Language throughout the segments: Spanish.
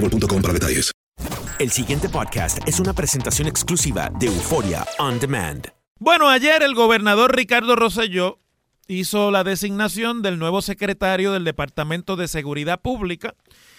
boostmobile.com para detalles. El siguiente podcast es una presentación exclusiva de Euforia On Demand. Bueno, ayer el gobernador Ricardo Rosselló hizo la designación del nuevo secretario del Departamento de Seguridad Pública.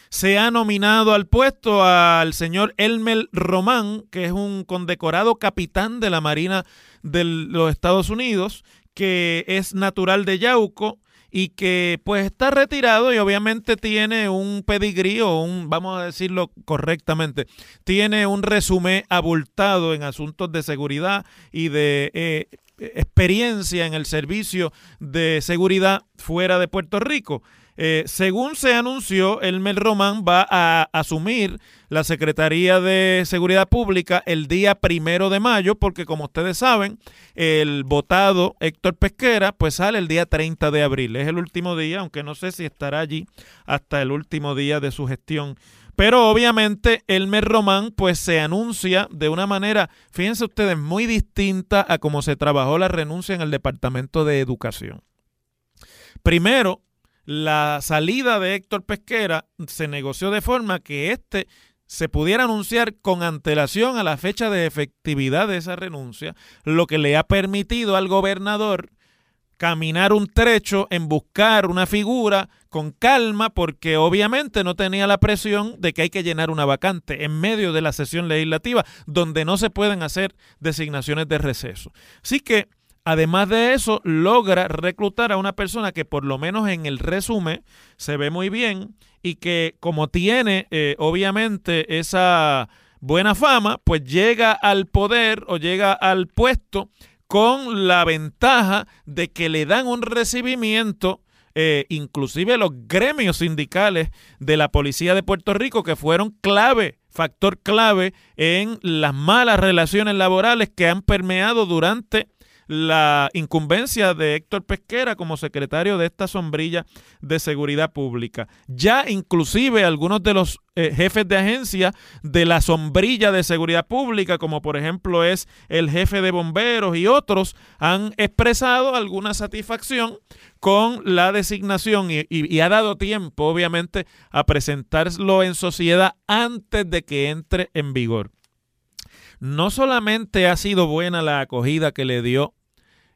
Se ha nominado al puesto al señor Elmer Román, que es un condecorado capitán de la Marina de los Estados Unidos, que es natural de Yauco y que pues está retirado y obviamente tiene un pedigrí o un, vamos a decirlo correctamente, tiene un resumen abultado en asuntos de seguridad y de eh, experiencia en el servicio de seguridad fuera de Puerto Rico. Eh, según se anunció, Elmer Román va a asumir la Secretaría de Seguridad Pública el día primero de mayo, porque como ustedes saben, el votado Héctor Pesquera, pues sale el día 30 de abril. Es el último día, aunque no sé si estará allí hasta el último día de su gestión. Pero obviamente Elmer Román pues se anuncia de una manera, fíjense ustedes, muy distinta a cómo se trabajó la renuncia en el Departamento de Educación. Primero, la salida de Héctor Pesquera se negoció de forma que éste se pudiera anunciar con antelación a la fecha de efectividad de esa renuncia, lo que le ha permitido al gobernador caminar un trecho en buscar una figura con calma porque obviamente no tenía la presión de que hay que llenar una vacante en medio de la sesión legislativa donde no se pueden hacer designaciones de receso. Así que Además de eso, logra reclutar a una persona que por lo menos en el resumen se ve muy bien y que como tiene eh, obviamente esa buena fama, pues llega al poder o llega al puesto con la ventaja de que le dan un recibimiento eh, inclusive los gremios sindicales de la Policía de Puerto Rico que fueron clave, factor clave en las malas relaciones laborales que han permeado durante la incumbencia de Héctor Pesquera como secretario de esta sombrilla de seguridad pública. Ya inclusive algunos de los eh, jefes de agencia de la sombrilla de seguridad pública, como por ejemplo es el jefe de bomberos y otros, han expresado alguna satisfacción con la designación y, y, y ha dado tiempo, obviamente, a presentarlo en sociedad antes de que entre en vigor. No solamente ha sido buena la acogida que le dio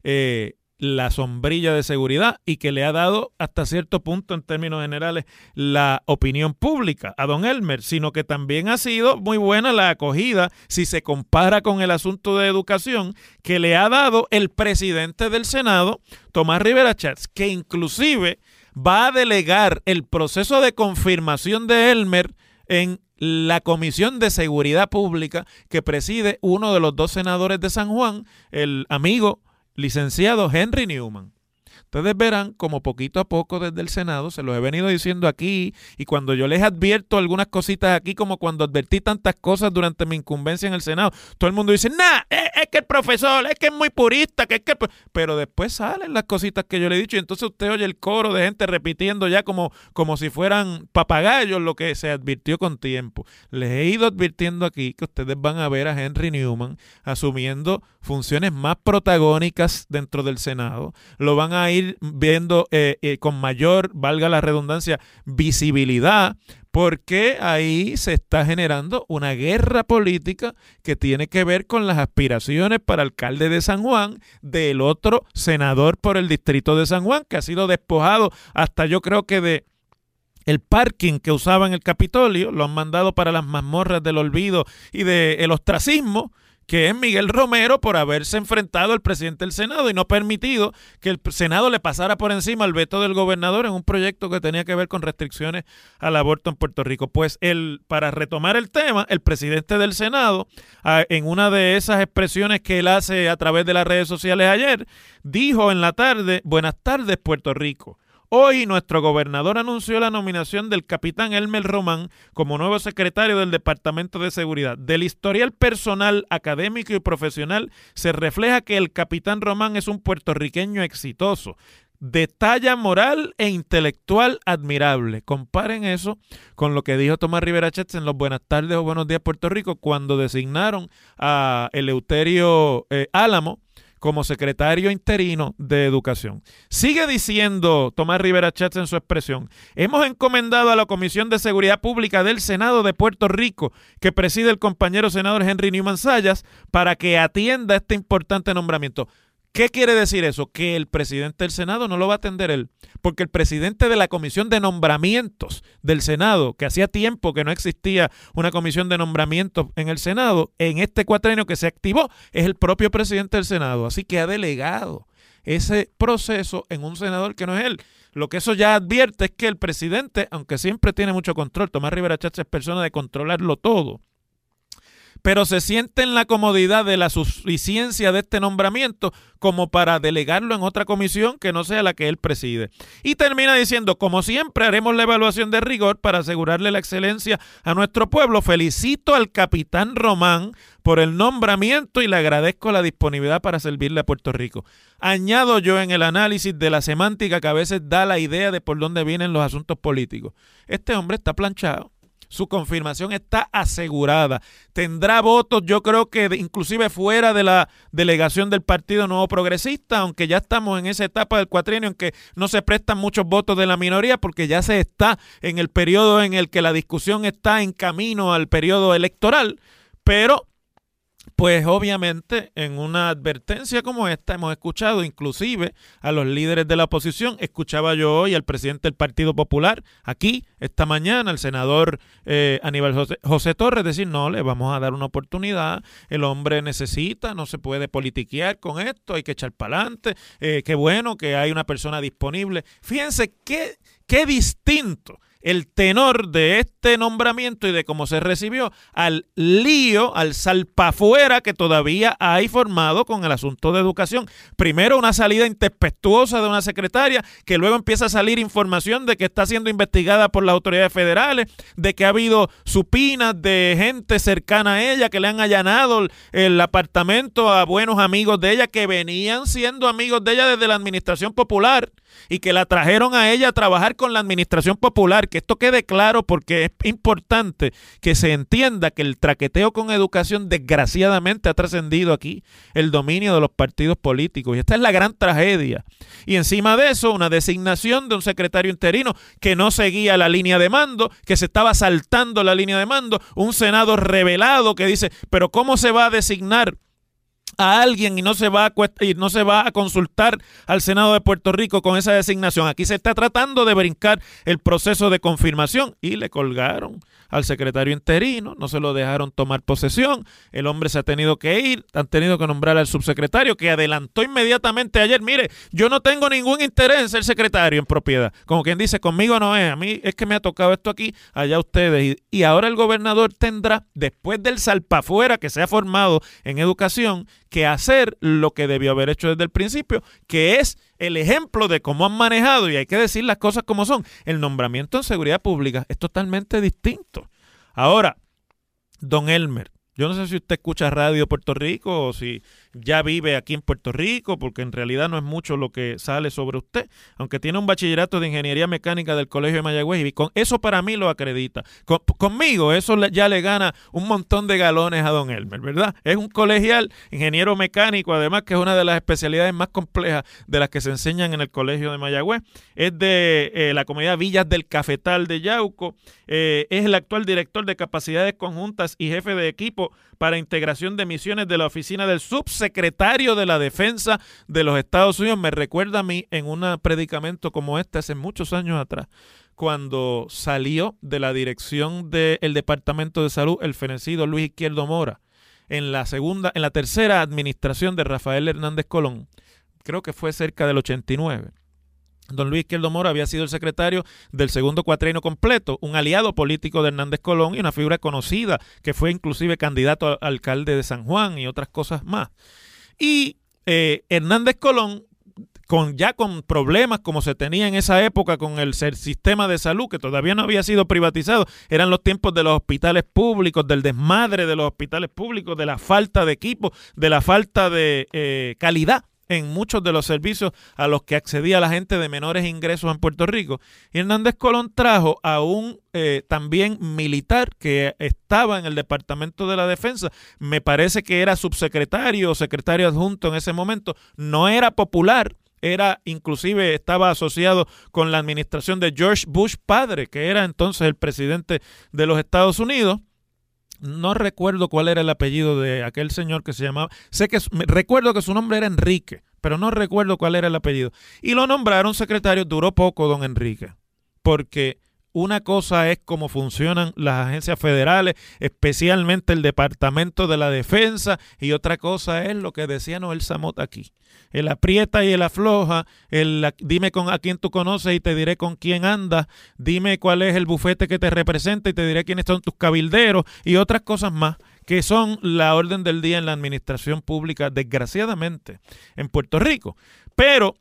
eh, la sombrilla de seguridad y que le ha dado hasta cierto punto en términos generales la opinión pública a don Elmer, sino que también ha sido muy buena la acogida si se compara con el asunto de educación que le ha dado el presidente del Senado, Tomás Rivera Chats, que inclusive va a delegar el proceso de confirmación de Elmer en la Comisión de Seguridad Pública que preside uno de los dos senadores de San Juan, el amigo licenciado Henry Newman. Ustedes verán como poquito a poco desde el Senado, se los he venido diciendo aquí, y cuando yo les advierto algunas cositas aquí, como cuando advertí tantas cosas durante mi incumbencia en el Senado, todo el mundo dice, nah, es, es que el profesor, es que es muy purista, que es que... Pero después salen las cositas que yo le he dicho, y entonces usted oye el coro de gente repitiendo ya como, como si fueran papagayos lo que se advirtió con tiempo. Les he ido advirtiendo aquí que ustedes van a ver a Henry Newman asumiendo funciones más protagónicas dentro del Senado. Lo van a ir viendo eh, eh, con mayor, valga la redundancia, visibilidad, porque ahí se está generando una guerra política que tiene que ver con las aspiraciones para alcalde de San Juan del otro senador por el distrito de San Juan, que ha sido despojado hasta yo creo que de el parking que usaba en el Capitolio, lo han mandado para las mazmorras del olvido y del ostracismo, que es Miguel Romero por haberse enfrentado al presidente del Senado y no permitido que el Senado le pasara por encima al veto del gobernador en un proyecto que tenía que ver con restricciones al aborto en Puerto Rico. Pues el, para retomar el tema, el presidente del Senado, en una de esas expresiones que él hace a través de las redes sociales ayer, dijo en la tarde, buenas tardes Puerto Rico. Hoy nuestro gobernador anunció la nominación del capitán Elmer Román como nuevo secretario del Departamento de Seguridad. Del historial personal, académico y profesional se refleja que el capitán Román es un puertorriqueño exitoso, de talla moral e intelectual admirable. Comparen eso con lo que dijo Tomás Rivera Chetz en los Buenas tardes o Buenos días Puerto Rico cuando designaron a Eleuterio eh, Álamo como secretario interino de Educación. Sigue diciendo Tomás Rivera Chatz en su expresión, hemos encomendado a la Comisión de Seguridad Pública del Senado de Puerto Rico, que preside el compañero senador Henry Newman Sayas, para que atienda este importante nombramiento. ¿Qué quiere decir eso? Que el presidente del Senado no lo va a atender él, porque el presidente de la comisión de nombramientos del Senado, que hacía tiempo que no existía una comisión de nombramientos en el Senado, en este cuatrenio que se activó, es el propio presidente del Senado. Así que ha delegado ese proceso en un senador que no es él. Lo que eso ya advierte es que el presidente, aunque siempre tiene mucho control, Tomás Rivera Chacha es persona de controlarlo todo pero se siente en la comodidad de la suficiencia de este nombramiento como para delegarlo en otra comisión que no sea la que él preside. Y termina diciendo, como siempre, haremos la evaluación de rigor para asegurarle la excelencia a nuestro pueblo. Felicito al capitán Román por el nombramiento y le agradezco la disponibilidad para servirle a Puerto Rico. Añado yo en el análisis de la semántica que a veces da la idea de por dónde vienen los asuntos políticos. Este hombre está planchado su confirmación está asegurada. Tendrá votos, yo creo que inclusive fuera de la delegación del Partido Nuevo Progresista, aunque ya estamos en esa etapa del cuatrienio en que no se prestan muchos votos de la minoría porque ya se está en el periodo en el que la discusión está en camino al periodo electoral, pero pues obviamente en una advertencia como esta hemos escuchado inclusive a los líderes de la oposición. Escuchaba yo hoy al presidente del Partido Popular aquí esta mañana, al senador eh, Aníbal José, Torres, decir, no, le vamos a dar una oportunidad. El hombre necesita, no se puede politiquear con esto, hay que echar para adelante. Eh, qué bueno que hay una persona disponible. Fíjense qué, qué distinto el tenor de este nombramiento y de cómo se recibió al lío, al salpafuera que todavía hay formado con el asunto de educación. Primero una salida intempestuosa de una secretaria, que luego empieza a salir información de que está siendo investigada por las autoridades federales, de que ha habido supinas de gente cercana a ella que le han allanado el apartamento a buenos amigos de ella que venían siendo amigos de ella desde la administración popular y que la trajeron a ella a trabajar con la administración popular. Que esto quede claro porque es importante que se entienda que el traqueteo con educación desgraciadamente ha trascendido aquí el dominio de los partidos políticos. Y esta es la gran tragedia. Y encima de eso, una designación de un secretario interino que no seguía la línea de mando, que se estaba saltando la línea de mando, un Senado revelado que dice, pero ¿cómo se va a designar a alguien y no se va a y no se va a consultar al Senado de Puerto Rico con esa designación. Aquí se está tratando de brincar el proceso de confirmación y le colgaron al secretario interino, no se lo dejaron tomar posesión, el hombre se ha tenido que ir, han tenido que nombrar al subsecretario que adelantó inmediatamente ayer, mire, yo no tengo ningún interés en ser secretario en propiedad, como quien dice, conmigo no es, a mí es que me ha tocado esto aquí, allá ustedes, y, y ahora el gobernador tendrá, después del salpafuera que se ha formado en educación, que hacer lo que debió haber hecho desde el principio, que es el ejemplo de cómo han manejado, y hay que decir las cosas como son, el nombramiento en seguridad pública es totalmente distinto. Ahora, don Elmer, yo no sé si usted escucha radio Puerto Rico o si ya vive aquí en Puerto Rico, porque en realidad no es mucho lo que sale sobre usted, aunque tiene un bachillerato de ingeniería mecánica del Colegio de Mayagüez y con eso para mí lo acredita. conmigo eso ya le gana un montón de galones a don Elmer, ¿verdad? Es un colegial, ingeniero mecánico, además que es una de las especialidades más complejas de las que se enseñan en el Colegio de Mayagüez. Es de eh, la comunidad Villas del Cafetal de Yauco, eh, es el actual director de capacidades conjuntas y jefe de equipo para integración de misiones de la oficina del subsecretario de la defensa de los Estados Unidos. Me recuerda a mí en un predicamento como este hace muchos años atrás, cuando salió de la dirección del Departamento de Salud el fenecido Luis Izquierdo Mora en la segunda, en la tercera administración de Rafael Hernández Colón. Creo que fue cerca del 89 Don Luis Izquierdo Mora había sido el secretario del segundo cuatrienio completo, un aliado político de Hernández Colón y una figura conocida que fue inclusive candidato a alcalde de San Juan y otras cosas más. Y eh, Hernández Colón, con, ya con problemas como se tenía en esa época con el sistema de salud, que todavía no había sido privatizado, eran los tiempos de los hospitales públicos, del desmadre de los hospitales públicos, de la falta de equipo, de la falta de eh, calidad en muchos de los servicios a los que accedía la gente de menores ingresos en Puerto Rico. Y Hernández Colón trajo a un eh, también militar que estaba en el Departamento de la Defensa, me parece que era subsecretario o secretario adjunto en ese momento, no era popular, era inclusive estaba asociado con la administración de George Bush padre, que era entonces el presidente de los Estados Unidos no recuerdo cuál era el apellido de aquel señor que se llamaba, sé que recuerdo que su nombre era Enrique, pero no recuerdo cuál era el apellido. Y lo nombraron secretario, duró poco don Enrique, porque una cosa es cómo funcionan las agencias federales, especialmente el Departamento de la Defensa, y otra cosa es lo que decía Noel Samot aquí. El aprieta y el afloja, el dime con a quién tú conoces y te diré con quién andas, dime cuál es el bufete que te representa y te diré quiénes son tus cabilderos y otras cosas más que son la orden del día en la administración pública, desgraciadamente, en Puerto Rico. Pero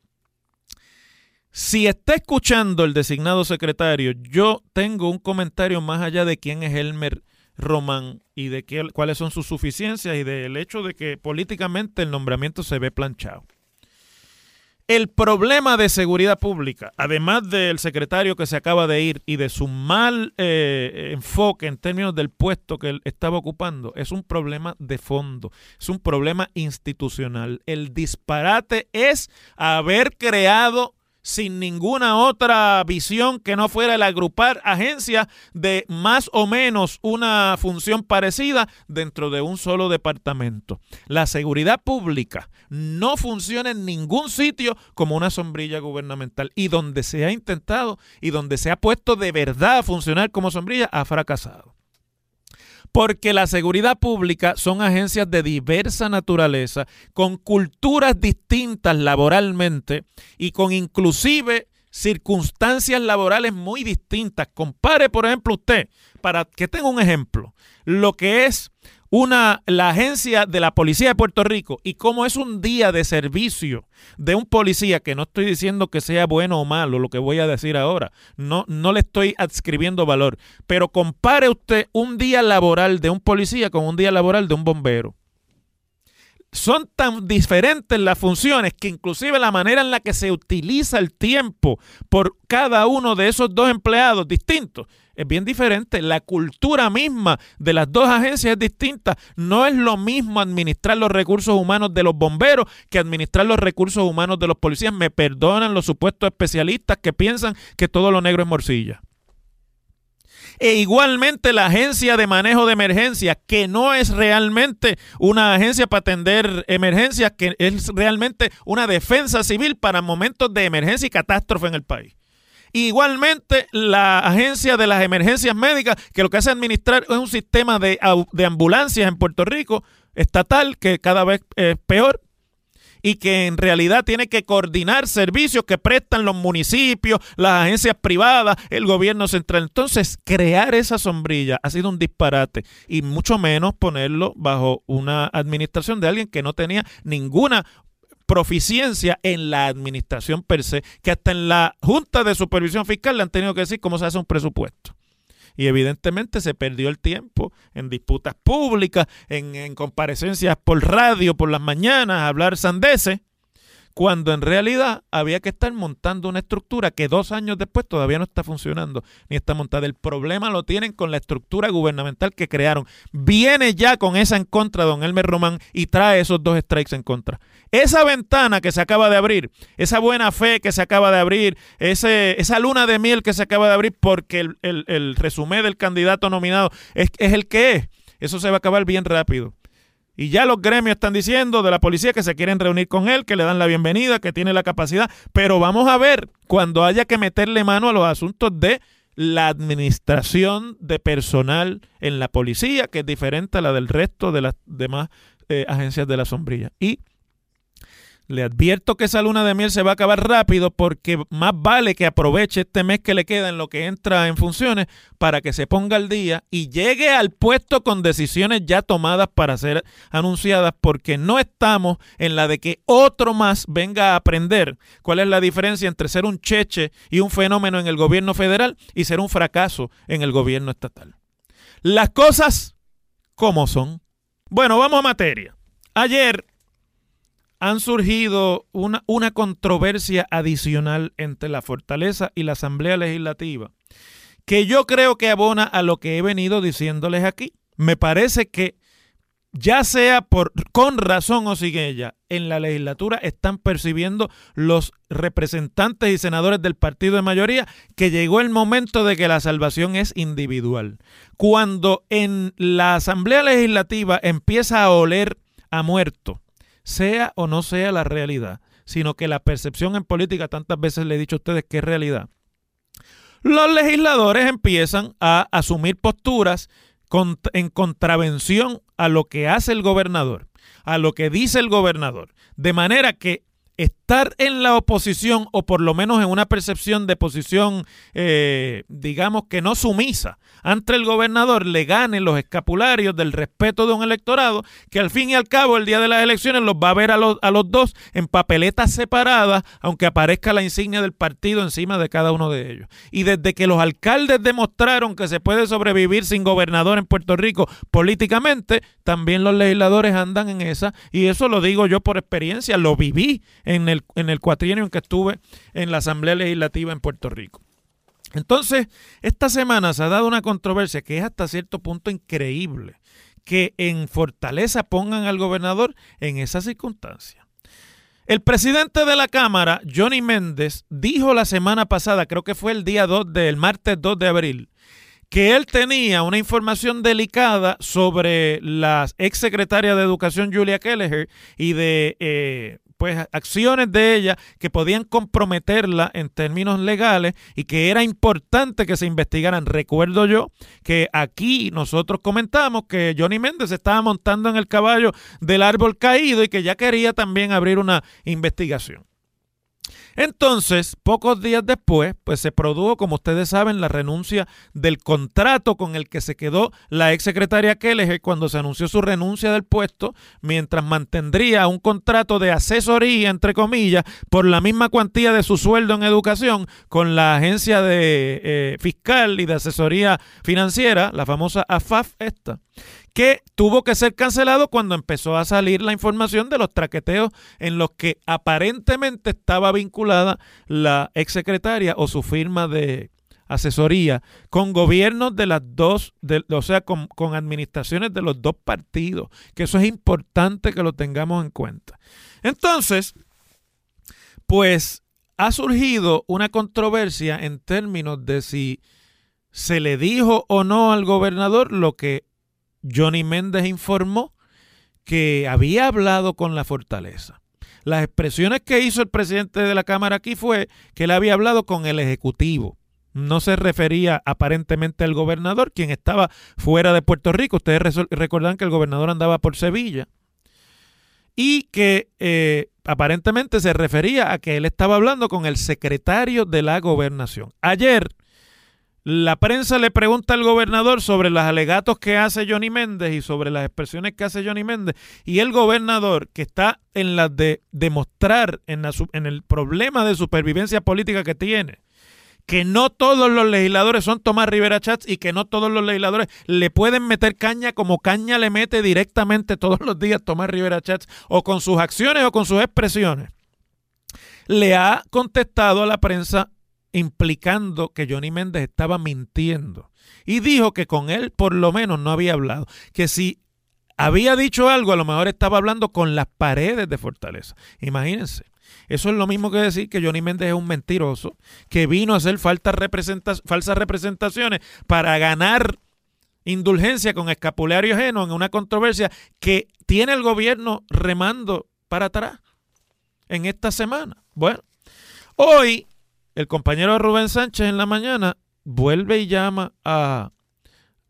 si está escuchando el designado secretario, yo tengo un comentario más allá de quién es Elmer Román y de qué, cuáles son sus suficiencias y del hecho de que políticamente el nombramiento se ve planchado. El problema de seguridad pública, además del secretario que se acaba de ir y de su mal eh, enfoque en términos del puesto que él estaba ocupando, es un problema de fondo, es un problema institucional. El disparate es haber creado sin ninguna otra visión que no fuera el agrupar agencias de más o menos una función parecida dentro de un solo departamento. La seguridad pública no funciona en ningún sitio como una sombrilla gubernamental y donde se ha intentado y donde se ha puesto de verdad a funcionar como sombrilla ha fracasado porque la seguridad pública son agencias de diversa naturaleza, con culturas distintas laboralmente y con inclusive circunstancias laborales muy distintas. Compare, por ejemplo, usted, para que tenga un ejemplo, lo que es una, la agencia de la Policía de Puerto Rico y cómo es un día de servicio de un policía, que no estoy diciendo que sea bueno o malo lo que voy a decir ahora, no, no le estoy adscribiendo valor, pero compare usted un día laboral de un policía con un día laboral de un bombero. Son tan diferentes las funciones que inclusive la manera en la que se utiliza el tiempo por cada uno de esos dos empleados distintos es bien diferente. La cultura misma de las dos agencias es distinta. No es lo mismo administrar los recursos humanos de los bomberos que administrar los recursos humanos de los policías. Me perdonan los supuestos especialistas que piensan que todo lo negro es morcilla. E igualmente la agencia de manejo de emergencias, que no es realmente una agencia para atender emergencias, que es realmente una defensa civil para momentos de emergencia y catástrofe en el país. Igualmente, la agencia de las emergencias médicas, que lo que hace administrar es un sistema de, de ambulancias en Puerto Rico estatal que cada vez es peor y que en realidad tiene que coordinar servicios que prestan los municipios, las agencias privadas, el gobierno central. Entonces, crear esa sombrilla ha sido un disparate y mucho menos ponerlo bajo una administración de alguien que no tenía ninguna proficiencia en la administración per se, que hasta en la Junta de Supervisión Fiscal le han tenido que decir cómo se hace un presupuesto. Y evidentemente se perdió el tiempo en disputas públicas, en, en comparecencias por radio por las mañanas, a hablar sandeces cuando en realidad había que estar montando una estructura que dos años después todavía no está funcionando ni está montada. El problema lo tienen con la estructura gubernamental que crearon. Viene ya con esa en contra don Elmer Román y trae esos dos strikes en contra. Esa ventana que se acaba de abrir, esa buena fe que se acaba de abrir, ese, esa luna de miel que se acaba de abrir porque el, el, resumen del candidato nominado es, el que es, eso se va a acabar bien rápido. Y ya los gremios están diciendo de la policía que se quieren reunir con él, que le dan la bienvenida, que tiene la capacidad. Pero vamos a ver cuando haya que meterle mano a los asuntos de la administración de personal en la policía, que es diferente a la del resto de las demás eh, agencias de la sombrilla. Y le advierto que esa luna de miel se va a acabar rápido porque más vale que aproveche este mes que le queda en lo que entra en funciones para que se ponga al día y llegue al puesto con decisiones ya tomadas para ser anunciadas porque no estamos en la de que otro más venga a aprender cuál es la diferencia entre ser un cheche y un fenómeno en el gobierno federal y ser un fracaso en el gobierno estatal. Las cosas como son. Bueno, vamos a materia. Ayer han surgido una, una controversia adicional entre la Fortaleza y la Asamblea Legislativa, que yo creo que abona a lo que he venido diciéndoles aquí. Me parece que ya sea por con razón o sin ella, en la legislatura están percibiendo los representantes y senadores del partido de mayoría que llegó el momento de que la salvación es individual. Cuando en la Asamblea Legislativa empieza a oler a muerto, sea o no sea la realidad, sino que la percepción en política, tantas veces le he dicho a ustedes que es realidad, los legisladores empiezan a asumir posturas en contravención a lo que hace el gobernador, a lo que dice el gobernador, de manera que estar en la oposición o por lo menos en una percepción de posición, eh, digamos que no sumisa ante el gobernador, le gane los escapularios del respeto de un electorado que al fin y al cabo el día de las elecciones los va a ver a los, a los dos en papeletas separadas, aunque aparezca la insignia del partido encima de cada uno de ellos. Y desde que los alcaldes demostraron que se puede sobrevivir sin gobernador en Puerto Rico políticamente, también los legisladores andan en esa, y eso lo digo yo por experiencia, lo viví en el, en el cuatrienio en que estuve en la Asamblea Legislativa en Puerto Rico. Entonces, esta semana se ha dado una controversia que es hasta cierto punto increíble, que en Fortaleza pongan al gobernador en esa circunstancia. El presidente de la Cámara, Johnny Méndez, dijo la semana pasada, creo que fue el día 2 del martes 2 de abril, que él tenía una información delicada sobre la exsecretaria de Educación Julia Kelleher y de eh, pues acciones de ella que podían comprometerla en términos legales y que era importante que se investigaran. Recuerdo yo que aquí nosotros comentamos que Johnny Méndez estaba montando en el caballo del árbol caído y que ya quería también abrir una investigación. Entonces, pocos días después, pues se produjo, como ustedes saben, la renuncia del contrato con el que se quedó la exsecretaria Kelleher cuando se anunció su renuncia del puesto, mientras mantendría un contrato de asesoría, entre comillas, por la misma cuantía de su sueldo en educación con la agencia de eh, fiscal y de asesoría financiera, la famosa AFAF esta que tuvo que ser cancelado cuando empezó a salir la información de los traqueteos en los que aparentemente estaba vinculada la exsecretaria o su firma de asesoría con gobiernos de las dos, o sea, con, con administraciones de los dos partidos, que eso es importante que lo tengamos en cuenta. Entonces, pues ha surgido una controversia en términos de si se le dijo o no al gobernador lo que Johnny Méndez informó que había hablado con la fortaleza. Las expresiones que hizo el presidente de la Cámara aquí fue que él había hablado con el Ejecutivo. No se refería aparentemente al gobernador, quien estaba fuera de Puerto Rico. Ustedes recuerdan que el gobernador andaba por Sevilla. Y que eh, aparentemente se refería a que él estaba hablando con el secretario de la gobernación. Ayer la prensa le pregunta al gobernador sobre los alegatos que hace Johnny Méndez y sobre las expresiones que hace Johnny Méndez. Y el gobernador, que está en la de demostrar en, en el problema de supervivencia política que tiene, que no todos los legisladores son Tomás Rivera Chats y que no todos los legisladores le pueden meter caña como caña le mete directamente todos los días Tomás Rivera Chats o con sus acciones o con sus expresiones, le ha contestado a la prensa implicando que Johnny Méndez estaba mintiendo. Y dijo que con él por lo menos no había hablado. Que si había dicho algo, a lo mejor estaba hablando con las paredes de Fortaleza. Imagínense. Eso es lo mismo que decir que Johnny Méndez es un mentiroso, que vino a hacer falsas representaciones para ganar indulgencia con escapulario ajeno en una controversia que tiene el gobierno remando para atrás en esta semana. Bueno, hoy el compañero Rubén Sánchez en la mañana vuelve y llama a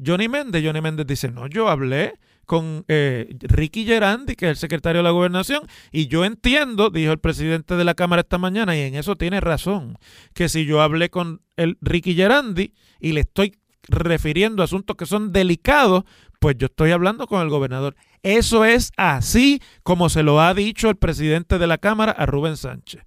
Johnny Méndez. Johnny Méndez dice, no, yo hablé con eh, Ricky Gerandi, que es el secretario de la gobernación, y yo entiendo, dijo el presidente de la Cámara esta mañana, y en eso tiene razón, que si yo hablé con el Ricky Gerandi y le estoy refiriendo a asuntos que son delicados, pues yo estoy hablando con el gobernador. Eso es así como se lo ha dicho el presidente de la Cámara a Rubén Sánchez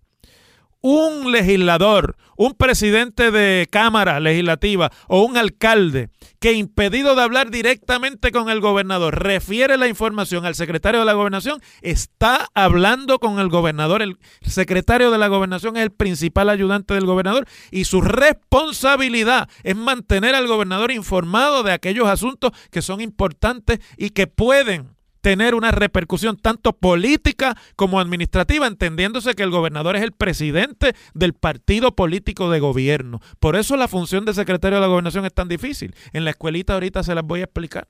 un legislador, un presidente de Cámara Legislativa o un alcalde que impedido de hablar directamente con el gobernador refiere la información al secretario de la gobernación, está hablando con el gobernador. El secretario de la gobernación es el principal ayudante del gobernador y su responsabilidad es mantener al gobernador informado de aquellos asuntos que son importantes y que pueden tener una repercusión tanto política como administrativa, entendiéndose que el gobernador es el presidente del partido político de gobierno. Por eso la función de secretario de la gobernación es tan difícil. En la escuelita ahorita se las voy a explicar.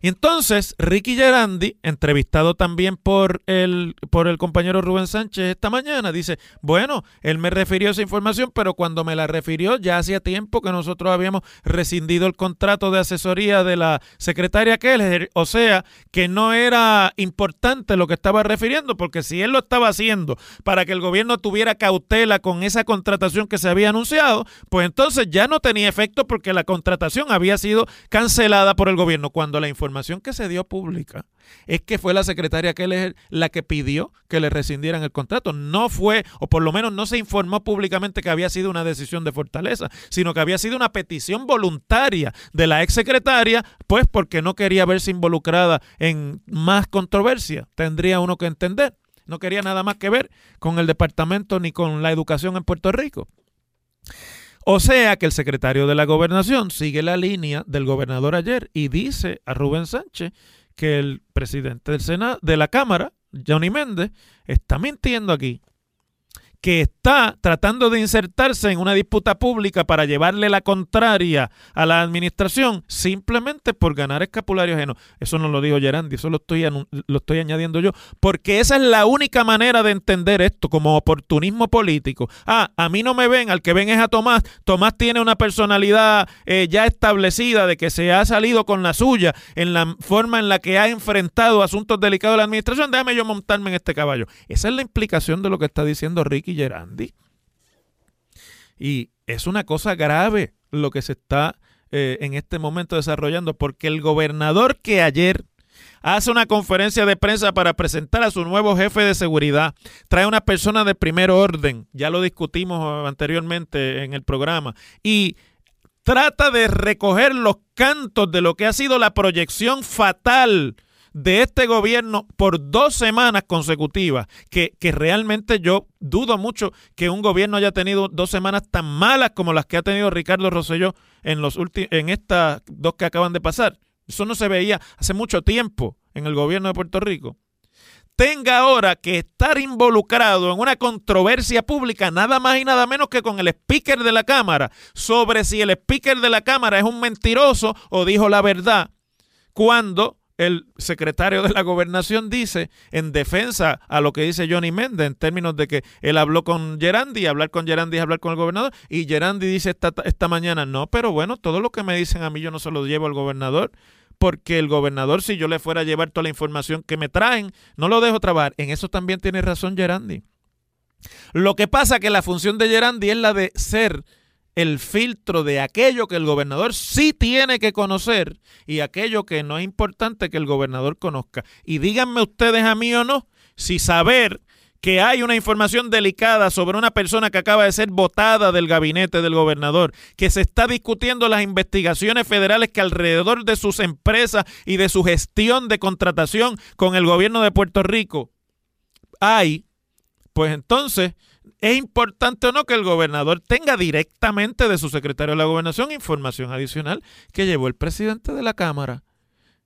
Y entonces Ricky Gerandi, entrevistado también por el, por el compañero Rubén Sánchez esta mañana, dice, bueno, él me refirió esa información, pero cuando me la refirió ya hacía tiempo que nosotros habíamos rescindido el contrato de asesoría de la secretaria Keller, o sea, que no era importante lo que estaba refiriendo, porque si él lo estaba haciendo para que el gobierno tuviera cautela con esa contratación que se había anunciado, pues entonces ya no tenía efecto porque la contratación había sido cancelada por el gobierno cuando la información información que se dio pública es que fue la secretaria que la que pidió que le rescindieran el contrato. No fue, o por lo menos no se informó públicamente que había sido una decisión de Fortaleza, sino que había sido una petición voluntaria de la exsecretaria, pues porque no quería verse involucrada en más controversia. Tendría uno que entender. No quería nada más que ver con el departamento ni con la educación en Puerto Rico. O sea que el secretario de la gobernación sigue la línea del gobernador ayer y dice a Rubén Sánchez que el presidente del Senado, de la Cámara, Johnny Méndez, está mintiendo aquí que está tratando de insertarse en una disputa pública para llevarle la contraria a la administración simplemente por ganar escapulario ajeno. Eso no lo dijo Gerandi, eso lo estoy, lo estoy añadiendo yo, porque esa es la única manera de entender esto como oportunismo político. Ah, a mí no me ven, al que ven es a Tomás. Tomás tiene una personalidad eh, ya establecida de que se ha salido con la suya en la forma en la que ha enfrentado asuntos delicados de la administración. Déjame yo montarme en este caballo. Esa es la implicación de lo que está diciendo Ricky y es una cosa grave lo que se está eh, en este momento desarrollando, porque el gobernador que ayer hace una conferencia de prensa para presentar a su nuevo jefe de seguridad, trae una persona de primer orden, ya lo discutimos anteriormente en el programa, y trata de recoger los cantos de lo que ha sido la proyección fatal de este gobierno por dos semanas consecutivas, que, que, realmente yo dudo mucho que un gobierno haya tenido dos semanas tan malas como las que ha tenido Ricardo Rosselló en, los en estas dos que acaban de pasar. Eso no se veía hace mucho tiempo en el gobierno de Puerto Rico. Tenga ahora que estar involucrado en una controversia pública, nada más y nada menos que con el speaker de la Cámara, sobre si el speaker de la Cámara es un mentiroso o dijo la verdad, cuando el secretario de la gobernación dice en defensa a lo que dice Johnny Méndez en términos de que él habló con Gerandi, hablar con Gerandi es hablar con el gobernador, y Gerandi dice esta, esta mañana, no, pero bueno, todo lo que me dicen a mí yo no se lo llevo al gobernador, porque el gobernador, si yo le fuera a llevar toda la información que me traen, no lo dejo trabajar. En eso también tiene razón Gerandi. Lo que pasa que la función de Gerandi es la de ser el filtro de aquello que el gobernador sí tiene que conocer y aquello que no es importante que el gobernador conozca. Y díganme ustedes a mí o no, si saber que hay una información delicada sobre una persona que acaba de ser votada del gabinete del gobernador, que se está discutiendo las investigaciones federales que alrededor de sus empresas y de su gestión de contratación con el gobierno de Puerto Rico hay, pues entonces es importante o no que el gobernador tenga directamente de su secretario de la gobernación información adicional que llevó el presidente de la Cámara.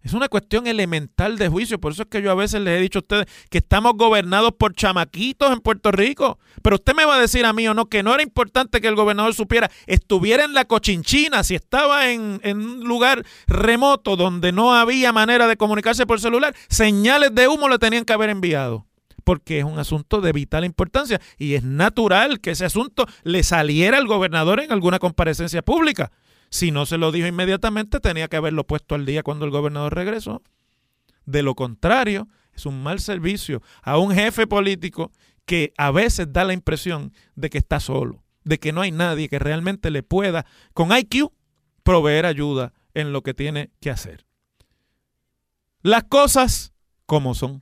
Es una cuestión elemental de juicio. Por eso es que yo a veces les he dicho a ustedes que estamos gobernados por chamaquitos en Puerto Rico. Pero usted me va a decir a mí o no que no era importante que el gobernador supiera, estuviera en la cochinchina, si estaba en, un lugar remoto donde no había manera de comunicarse por celular, señales de humo le tenían que haber enviado porque es un asunto de vital importancia y es natural que ese asunto le saliera al gobernador en alguna comparecencia pública. Si no se lo dijo inmediatamente, tenía que haberlo puesto al día cuando el gobernador regresó. De lo contrario, es un mal servicio a un jefe político que a veces da la impresión de que está solo, de que no hay nadie que realmente le pueda, con IQ, proveer ayuda en lo que tiene que hacer. Las cosas como son.